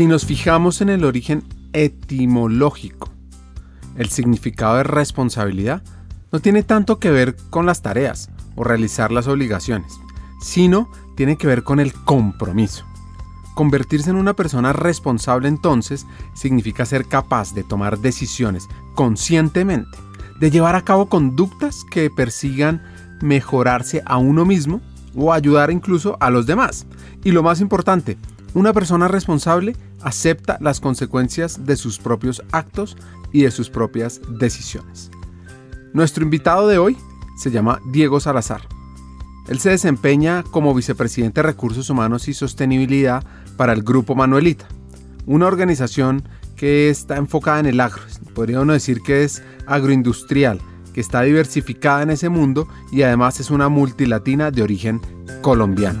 Si nos fijamos en el origen etimológico, el significado de responsabilidad no tiene tanto que ver con las tareas o realizar las obligaciones, sino tiene que ver con el compromiso. Convertirse en una persona responsable entonces significa ser capaz de tomar decisiones conscientemente, de llevar a cabo conductas que persigan mejorarse a uno mismo o ayudar incluso a los demás. Y lo más importante, una persona responsable acepta las consecuencias de sus propios actos y de sus propias decisiones. Nuestro invitado de hoy se llama Diego Salazar. Él se desempeña como vicepresidente de Recursos Humanos y Sostenibilidad para el Grupo Manuelita, una organización que está enfocada en el agro. Podríamos decir que es agroindustrial, que está diversificada en ese mundo y además es una multilatina de origen colombiano.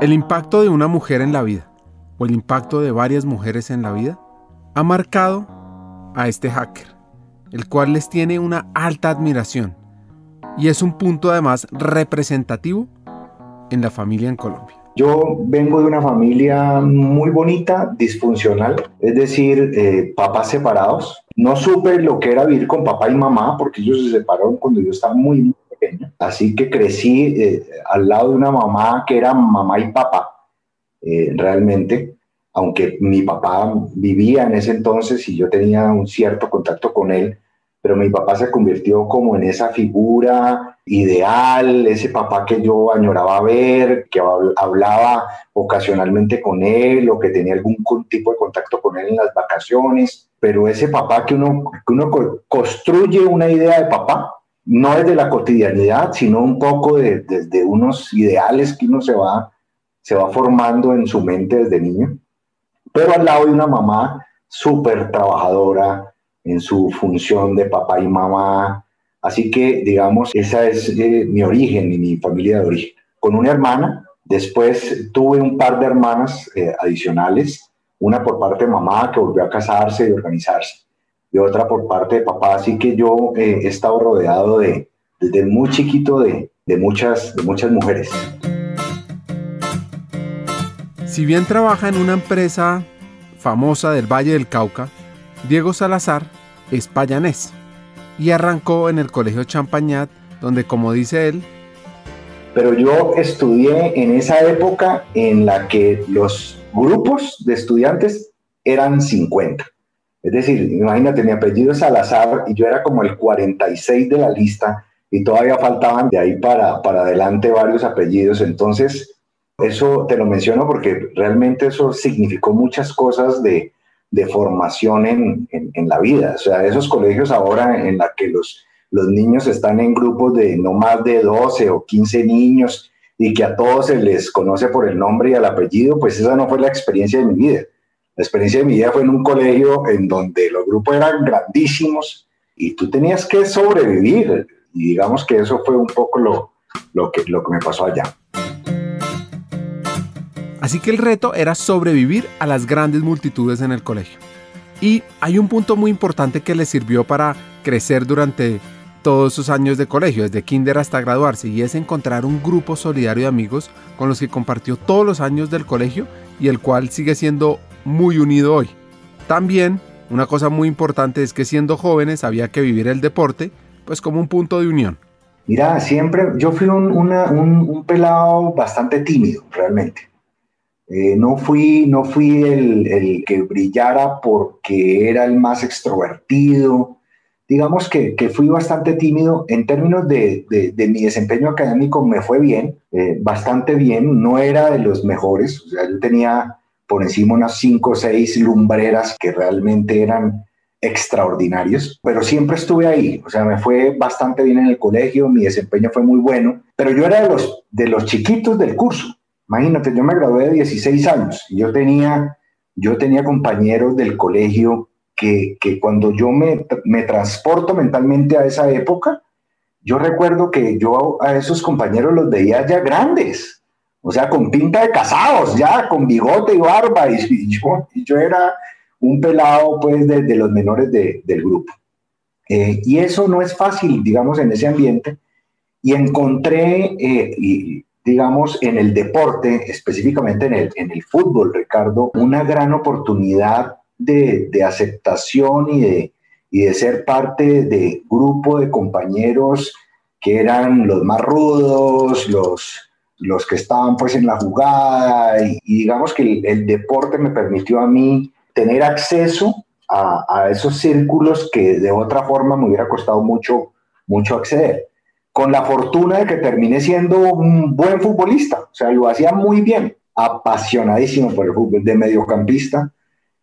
El impacto de una mujer en la vida o el impacto de varias mujeres en la vida ha marcado a este hacker, el cual les tiene una alta admiración y es un punto además representativo en la familia en Colombia. Yo vengo de una familia muy bonita, disfuncional, es decir, eh, papás separados. No supe lo que era vivir con papá y mamá porque ellos se separaron cuando yo estaba muy, Así que crecí eh, al lado de una mamá que era mamá y papá eh, realmente, aunque mi papá vivía en ese entonces y yo tenía un cierto contacto con él, pero mi papá se convirtió como en esa figura ideal, ese papá que yo añoraba ver, que hablaba ocasionalmente con él o que tenía algún tipo de contacto con él en las vacaciones, pero ese papá que uno, que uno construye una idea de papá, no es de la cotidianidad, sino un poco de, desde unos ideales que uno se va se va formando en su mente desde niño, pero al lado de una mamá súper trabajadora en su función de papá y mamá. Así que, digamos, esa es eh, mi origen y mi familia de origen. Con una hermana, después tuve un par de hermanas eh, adicionales, una por parte de mamá que volvió a casarse y organizarse, y otra por parte de papá. Así que yo eh, he estado rodeado de, desde muy chiquito de, de, muchas, de muchas mujeres. Si bien trabaja en una empresa famosa del Valle del Cauca, Diego Salazar es payanés y arrancó en el Colegio Champañat, donde como dice él, pero yo estudié en esa época en la que los grupos de estudiantes eran 50. Es decir, imagínate, mi apellido es Salazar y yo era como el 46 de la lista y todavía faltaban de ahí para, para adelante varios apellidos. Entonces, eso te lo menciono porque realmente eso significó muchas cosas de, formación en, la vida. O sea, esos colegios ahora en la que los, los niños están en grupos de no más de 12 o 15 niños y que a todos se les conoce por el nombre y el apellido, pues esa no fue la experiencia de mi vida. La experiencia de mi vida fue en un colegio en donde los grupos eran grandísimos y tú tenías que sobrevivir. Y digamos que eso fue un poco lo, lo, que, lo que me pasó allá. Así que el reto era sobrevivir a las grandes multitudes en el colegio. Y hay un punto muy importante que le sirvió para crecer durante todos sus años de colegio, desde kinder hasta graduarse, y es encontrar un grupo solidario de amigos con los que compartió todos los años del colegio y el cual sigue siendo muy unido hoy. También, una cosa muy importante es que siendo jóvenes había que vivir el deporte, pues como un punto de unión. Mira, siempre yo fui un, un pelado bastante tímido, realmente. Eh, no fui, no fui el, que brillara porque era el más extrovertido. Digamos que, fui bastante tímido en términos de, mi desempeño académico, me fue bien, eh, bastante bien, no era de los mejores, o sea, yo tenía por encima unas cinco o seis lumbreras que realmente eran extraordinarios, pero siempre estuve ahí, o sea, me fue bastante bien en el colegio, mi desempeño fue muy bueno, pero yo era de los, de los chiquitos del curso. Imagínate, yo me gradué de 16 años yo tenía, yo tenía compañeros del colegio que, que cuando yo me, me transporto mentalmente a esa época, yo recuerdo que yo a esos compañeros los veía ya grandes, o sea, con pinta de casados, ya, con bigote y barba, y, yo, y yo era un pelado pues de, los menores del grupo. Eh, y eso no es fácil, digamos, en ese ambiente. Y encontré, eh, digamos, en el deporte, específicamente en el, en el fútbol, Ricardo, una gran oportunidad de, de aceptación y de, y de ser parte de grupo de compañeros que eran los más rudos, los, los que estaban pues en la jugada y, digamos que el, deporte me permitió a mí tener acceso a, a, esos círculos que de otra forma me hubiera costado mucho, mucho acceder. Con la fortuna de que terminé siendo un buen futbolista, o sea, lo hacía muy bien, apasionadísimo por el fútbol de mediocampista,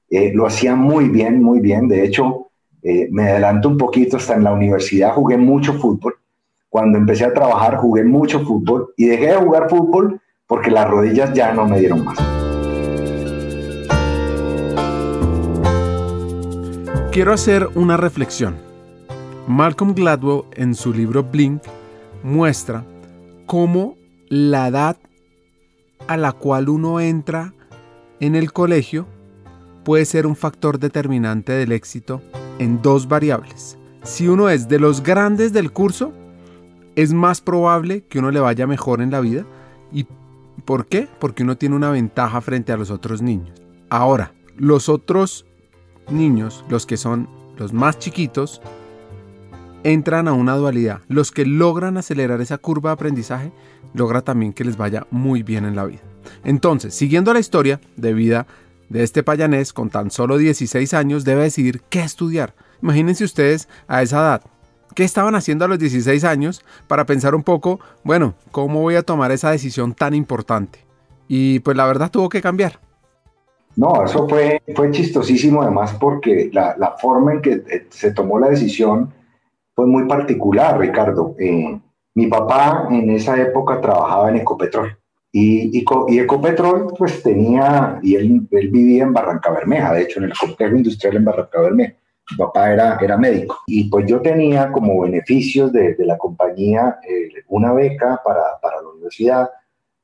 eh, lo hacía muy bien, muy bien. De hecho, eh, me adelanto un poquito, hasta en la universidad jugué mucho fútbol. Cuando empecé a trabajar jugué mucho fútbol y dejé de jugar fútbol porque las rodillas ya no me dieron más. Quiero hacer una reflexión. Malcolm Gladwell en su libro Blink muestra cómo la edad a la cual uno entra en el colegio puede ser un factor determinante del éxito en dos variables. Si uno es de los grandes del curso, es más probable que uno le vaya mejor en la vida. ¿Y por qué? Porque uno tiene una ventaja frente a los otros niños. Ahora, los otros niños, los que son los más chiquitos, entran a una dualidad. Los que logran acelerar esa curva de aprendizaje, logra también que les vaya muy bien en la vida. Entonces, siguiendo la historia de vida de este payanés con tan solo 16 años, debe decidir qué estudiar. Imagínense ustedes a esa edad. ¿Qué estaban haciendo a los 16 años para pensar un poco, bueno, cómo voy a tomar esa decisión tan importante? Y pues la verdad tuvo que cambiar. No, eso fue, fue chistosísimo además porque la, la forma en que eh, se tomó la decisión fue muy particular, Ricardo. Eh, mi papá en esa época trabajaba en Ecopetrol y, y, Ecopetrol pues tenía, y él, él, vivía en Barranca Bermeja, de hecho en el complejo industrial en Barranca Bermeja. Mi papá era, era médico y pues yo tenía como beneficios de, la compañía eh, una beca para, para la universidad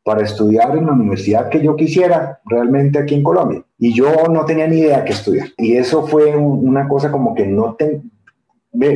para estudiar en la universidad que yo quisiera realmente aquí en Colombia. Y yo no tenía ni idea qué estudiar. Y eso fue una cosa como que no te...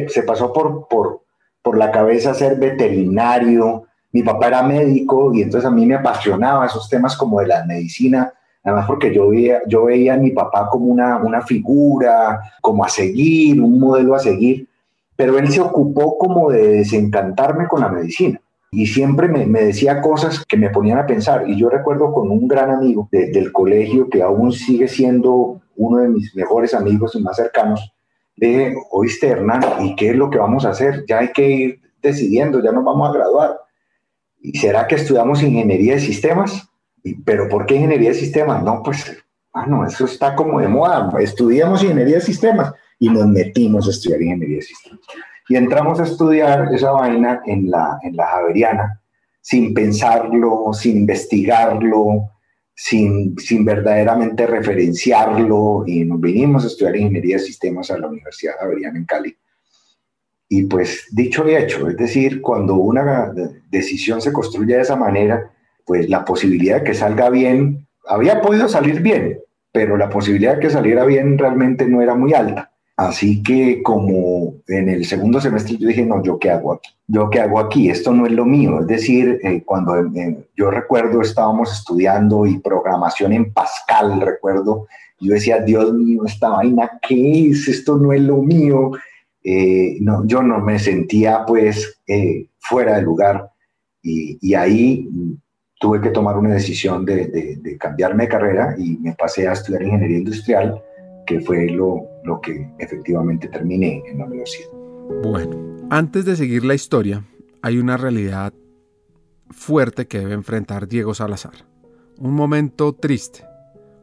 se pasó por, por, por la cabeza ser veterinario. Mi papá era médico y entonces a mí me apasionaba esos temas como de la medicina, además porque yo veía, yo veía a mi papá como una, una figura, como a seguir, un modelo a seguir, pero él se ocupó como de desencantarme con la medicina y siempre me, me, decía cosas que me ponían a pensar. Y yo recuerdo con un gran amigo del colegio que aún sigue siendo uno de mis mejores amigos y más cercanos, le dije, oíste Hernán, ¿y qué es lo que vamos a hacer? Ya hay que ir decidiendo, ya nos vamos a graduar. ¿Y será que estudiamos ingeniería de sistemas? ¿Pero por qué ingeniería de sistemas? No, pues, ah, no, eso está como de moda. Estudiamos ingeniería de sistemas y nos metimos a estudiar ingeniería de sistemas. Y entramos a estudiar esa vaina en la, en la Javeriana, sin pensarlo, sin investigarlo, sin, sin verdaderamente referenciarlo, y nos vinimos a estudiar ingeniería de sistemas a la Universidad Javeriana en Cali. Y pues dicho y hecho, es decir, cuando una decisión se construye de esa manera, pues la posibilidad de que salga bien, había podido salir bien, pero la posibilidad de que saliera bien realmente no era muy alta. Así que como en el segundo semestre yo dije, no, ¿yo qué hago aquí? ¿Yo qué hago aquí? Esto no es lo mío. Es decir, eh, cuando eh, yo recuerdo estábamos estudiando y programación en Pascal, recuerdo, yo decía, Dios mío, esta vaina, ¿qué es? Esto no es lo mío. Eh, no, yo no me sentía pues fuera de lugar y, y, ahí tuve que tomar una decisión de, de, cambiarme de carrera y me pasé a estudiar ingeniería industrial que fue lo, lo que efectivamente terminé en la universidad. Bueno, antes de seguir la historia, hay una realidad fuerte que debe enfrentar Diego Salazar. Un momento triste,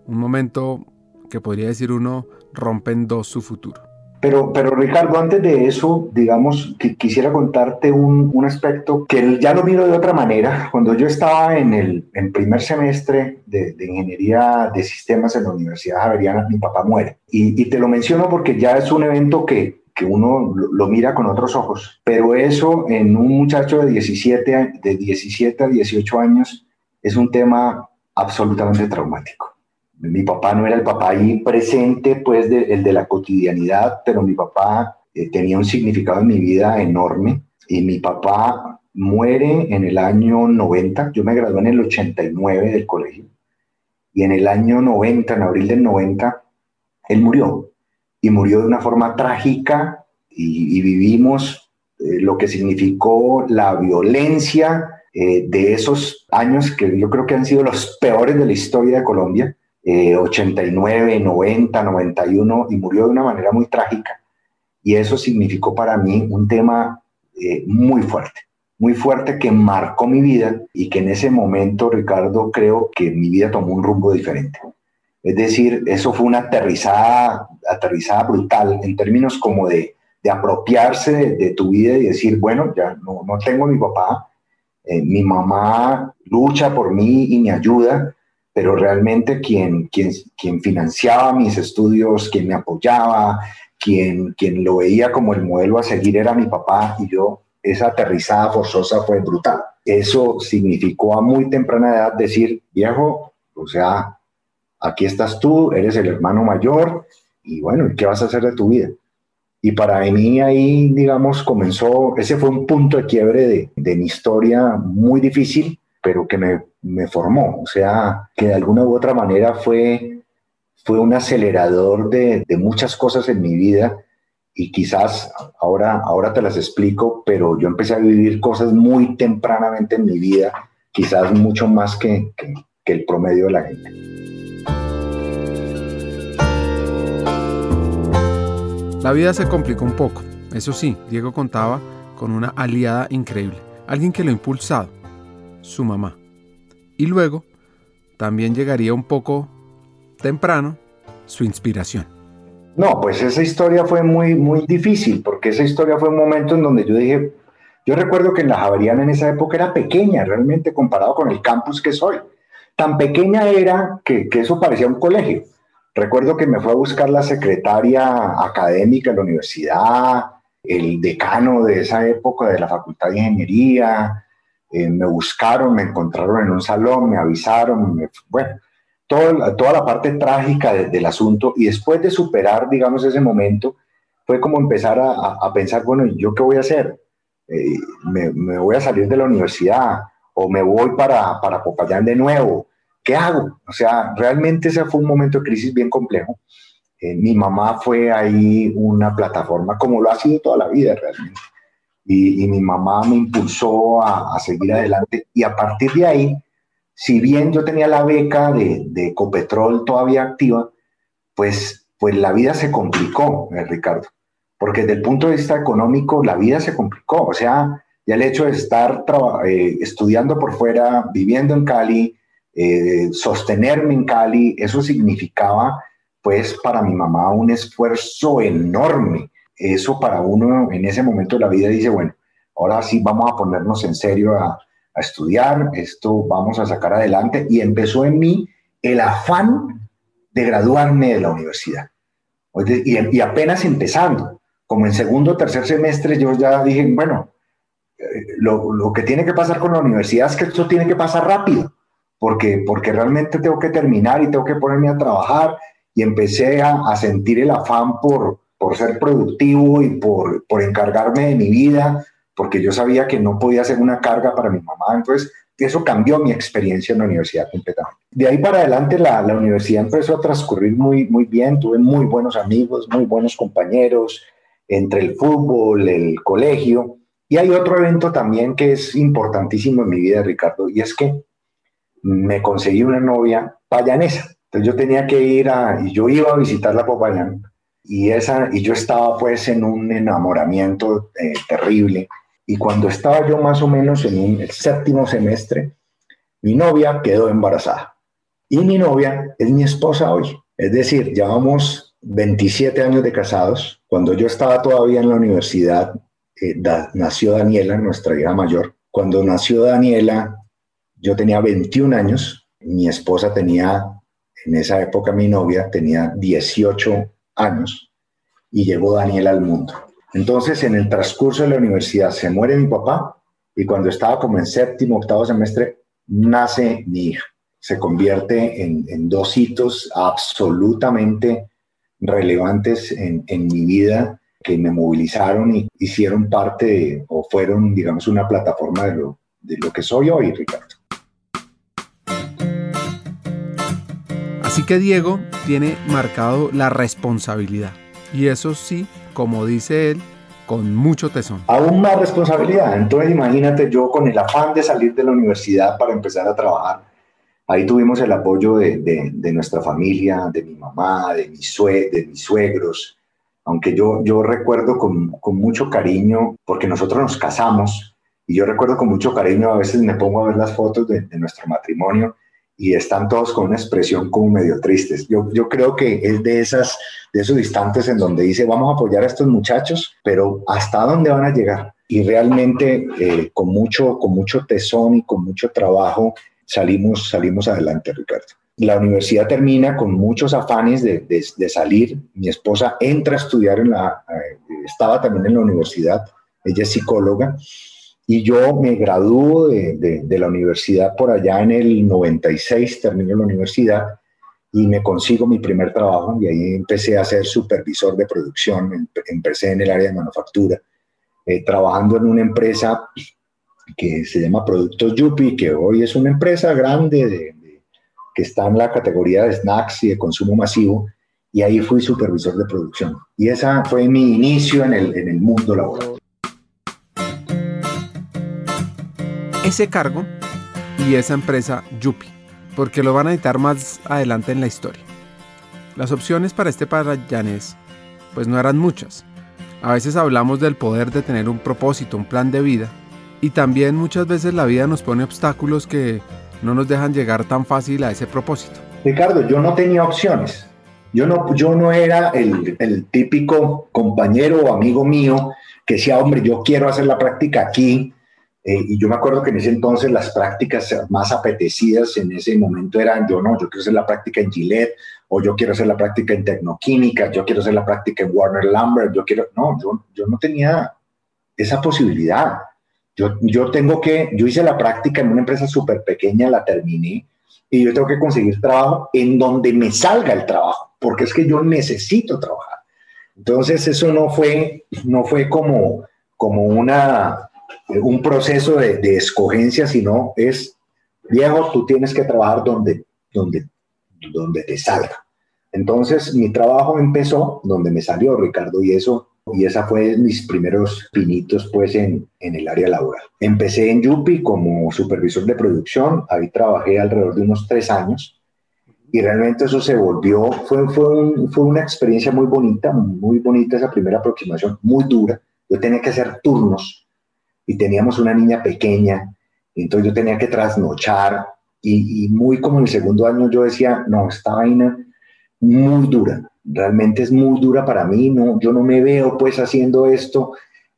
un momento que podría decir uno rompe en dos su futuro. Pero, pero Ricardo, antes de eso, digamos, que quisiera contarte un, un, aspecto que ya lo miro de otra manera. Cuando yo estaba en el primer semestre de, Ingeniería de Sistemas en la Universidad Javeriana, mi papá muere. Y, y te lo menciono porque ya es un evento que, que uno lo, lo, mira con otros ojos. Pero eso en un muchacho de 17, de 17 a 18 años es un tema absolutamente traumático mi papá no era el papá ahí presente, pues, de, el de la cotidianidad, pero mi papá eh, tenía un significado en mi vida enorme. Y mi papá muere en el año 90, yo me gradué en el 89 del colegio, y en el año 90, en abril del 90, él murió. Y murió de una forma trágica y, vivimos eh, lo que significó la violencia eh, de esos años que yo creo que han sido los peores de la historia de Colombia 89, 90, 91 y murió de una manera muy trágica. Y eso significó para mí un tema eh, muy fuerte, muy fuerte que marcó mi vida y que en ese momento, Ricardo, creo que mi vida tomó un rumbo diferente. Es decir, eso fue una aterrizada, aterrizada brutal en términos como de, de apropiarse de, tu vida y decir, bueno, ya no, no tengo a mi papá, eh, mi mamá lucha por mí y me ayuda, pero realmente quien, quien, quien financiaba mis estudios, quien me apoyaba, quien, quien lo veía como el modelo a seguir era mi papá y yo, esa aterrizada forzosa fue brutal. Eso significó a muy temprana edad decir, viejo, o sea, aquí estás tú, eres el hermano mayor y bueno, ¿qué vas a hacer de tu vida? Y para mí ahí, digamos, comenzó, ese fue un punto de quiebre de, de mi historia muy difícil, pero que me, me, formó, o sea, que de alguna u otra manera fue, fue un acelerador de, de, muchas cosas en mi vida y quizás ahora, ahora te las explico, pero yo empecé a vivir cosas muy tempranamente en mi vida, quizás mucho más que, que, que el promedio de la gente. La vida se complicó un poco, eso sí, Diego contaba con una aliada increíble, alguien que lo ha impulsado su mamá. Y luego también llegaría un poco temprano su inspiración. No, pues esa historia fue muy, muy difícil, porque esa historia fue un momento en donde yo dije, yo recuerdo que en la Javeriana en esa época era pequeña, realmente comparado con el campus que soy. Tan pequeña era que, que eso parecía un colegio. Recuerdo que me fue a buscar la secretaria académica de la universidad, el decano de esa época de la Facultad de Ingeniería, eh, me buscaron, me encontraron en un salón, me avisaron, bueno, todo, toda la parte trágica del asunto y después de superar, digamos, ese momento, fue como empezar a, pensar, bueno, ¿yo qué voy a hacer? Eh, me, me, voy a salir de la universidad o me voy para, para Popayán de nuevo? ¿Qué hago? O sea, realmente ese fue un momento de crisis bien complejo. Eh, mi mamá fue ahí una plataforma, como lo ha sido toda la vida realmente y, mi mamá me impulsó a, seguir adelante. Y a partir de ahí, si bien yo tenía la beca de, de Ecopetrol todavía activa, pues, pues la vida se complicó, eh, Ricardo, porque desde el punto de vista económico la vida se complicó, o sea, ya el hecho de estar eh, estudiando por fuera, viviendo en Cali, eh, sostenerme en Cali, eso significaba pues para mi mamá un esfuerzo enorme eso para uno en ese momento de la vida dice, bueno, ahora sí vamos a ponernos en serio a, estudiar, esto vamos a sacar adelante. Y empezó en mí el afán de graduarme de la universidad. Y, apenas empezando, como en segundo o tercer semestre, yo ya dije, bueno, eh, lo, lo, que tiene que pasar con la universidad es que esto tiene que pasar rápido, porque, porque realmente tengo que terminar y tengo que ponerme a trabajar. Y empecé a sentir el afán por, por ser productivo y por, por encargarme de mi vida, porque yo sabía que no podía ser una carga para mi mamá. Entonces, eso cambió mi experiencia en la universidad completamente. De ahí para adelante la, la, universidad empezó a transcurrir muy, muy bien, tuve muy buenos amigos, muy buenos compañeros, entre el fútbol, el colegio. Y hay otro evento también que es importantísimo en mi vida, Ricardo, y es que me conseguí una novia payanesa. Entonces yo tenía que ir a, y yo iba a visitar la Popayán y, esa, y yo estaba pues en un enamoramiento eh, terrible. Y cuando estaba yo más o menos en un, el séptimo semestre, mi novia quedó embarazada. Y mi novia es mi esposa hoy. Es decir, llevamos 27 años de casados. Cuando yo estaba todavía en la universidad, eh, nació Daniela, nuestra hija mayor. Cuando nació Daniela, yo tenía 21 años, mi esposa tenía, en esa época mi novia tenía 18 años y llegó Daniela al mundo. Entonces, en el transcurso de la universidad se muere mi papá y cuando estaba como en séptimo, octavo semestre, nace mi hija. Se convierte en, dos hitos absolutamente relevantes en, mi vida que me movilizaron y hicieron parte o fueron, digamos, una plataforma de lo que soy hoy, Ricardo. Así que Diego tiene marcado la responsabilidad. Y eso sí, como dice él, con mucho tesón. Aún más responsabilidad. Entonces imagínate yo con el afán de salir de la universidad para empezar a trabajar. Ahí tuvimos el apoyo de, de, nuestra familia, de mi mamá, de, mi sue, de mis suegros. Aunque yo, yo recuerdo con, con mucho cariño, porque nosotros nos casamos, y yo recuerdo con mucho cariño, a veces me pongo a ver las fotos de, de nuestro matrimonio y están todos con una expresión como medio tristes. Yo, yo creo que es de, esas, de esos instantes en donde dice, vamos a apoyar a estos muchachos, pero ¿hasta dónde van a llegar? Y realmente eh, con, mucho, con mucho tesón y con mucho trabajo salimos, salimos adelante, Ricardo. La universidad termina con muchos afanes de, de, salir. Mi esposa entra a estudiar en la, eh, estaba también en la universidad, ella es psicóloga, y yo me graduó de, de, la universidad por allá en el 96, termino la universidad y me consigo mi primer trabajo y ahí empecé a ser supervisor de producción, empecé en el área de manufactura, eh, trabajando en una empresa que se llama Productos Yupi, que hoy es una empresa grande de, que está en la categoría de snacks y de consumo masivo, y ahí fui supervisor de producción. Y esa fue mi inicio en el, en el mundo laboral. Ese cargo y esa empresa Yupi, porque lo van a editar más adelante en la historia. Las opciones para este parayanés pues no eran muchas. A veces hablamos del poder de tener un propósito, un plan de vida, y también muchas veces la vida nos pone obstáculos que no nos dejan llegar tan fácil a ese propósito. Ricardo, yo no tenía opciones. Yo no, yo no era el, el típico compañero o amigo mío que decía, hombre, yo quiero hacer la práctica aquí, eh, y yo me acuerdo que en ese entonces las prácticas más apetecidas en ese momento eran, yo no, yo quiero hacer la práctica en Gillette, o yo quiero hacer la práctica en Tecnoquímica, yo quiero hacer la práctica en Warner Lambert, yo quiero, no, yo, yo no tenía esa posibilidad. Yo, yo tengo que, yo hice la práctica en una empresa súper pequeña, la terminé, y yo tengo que conseguir trabajo en donde me salga el trabajo, porque es que yo necesito trabajar. Entonces eso no fue, no fue como, como una, un proceso de, de, escogencia, sino es, viejo, tú tienes que trabajar donde, donde, donde te salga. Entonces mi trabajo empezó donde me salió Ricardo y eso y esa fue mis primeros pinitos pues en, en, el área laboral. Empecé en Yupi como supervisor de producción, ahí trabajé alrededor de unos tres años y realmente eso se volvió, fue, fue, fue una experiencia muy bonita, muy bonita esa primera aproximación, muy dura. Yo tenía que hacer turnos y teníamos una niña pequeña, entonces yo tenía que trasnochar y, muy como en el segundo año yo decía, no, esta vaina muy dura, realmente es muy dura para mí, no, yo no me veo pues haciendo esto,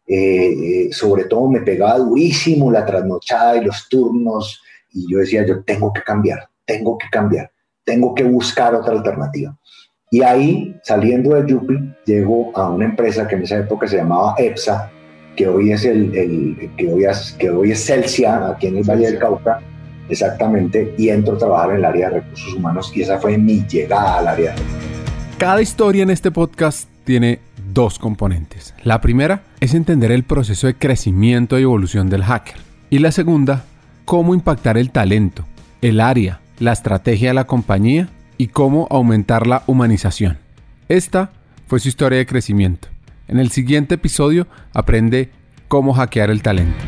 eh, eh, sobre todo me pegaba durísimo la trasnochada y los turnos y yo decía, yo tengo que cambiar, tengo que cambiar, tengo que buscar otra alternativa. Y ahí, saliendo de Yupi, llego a una empresa que en esa época se llamaba EPSA, que hoy es el, el que, hoy es, que hoy es Celsia, aquí en el Valle del Cauca, exactamente, y entro a trabajar en el área de recursos humanos y esa fue mi llegada al área de Cada historia en este podcast tiene dos componentes. La primera es entender el proceso de crecimiento y evolución del hacker. Y la segunda, cómo impactar el talento, el área, la estrategia de la compañía y cómo aumentar la humanización. Esta fue su historia de crecimiento. En el siguiente episodio aprende cómo hackear el talento.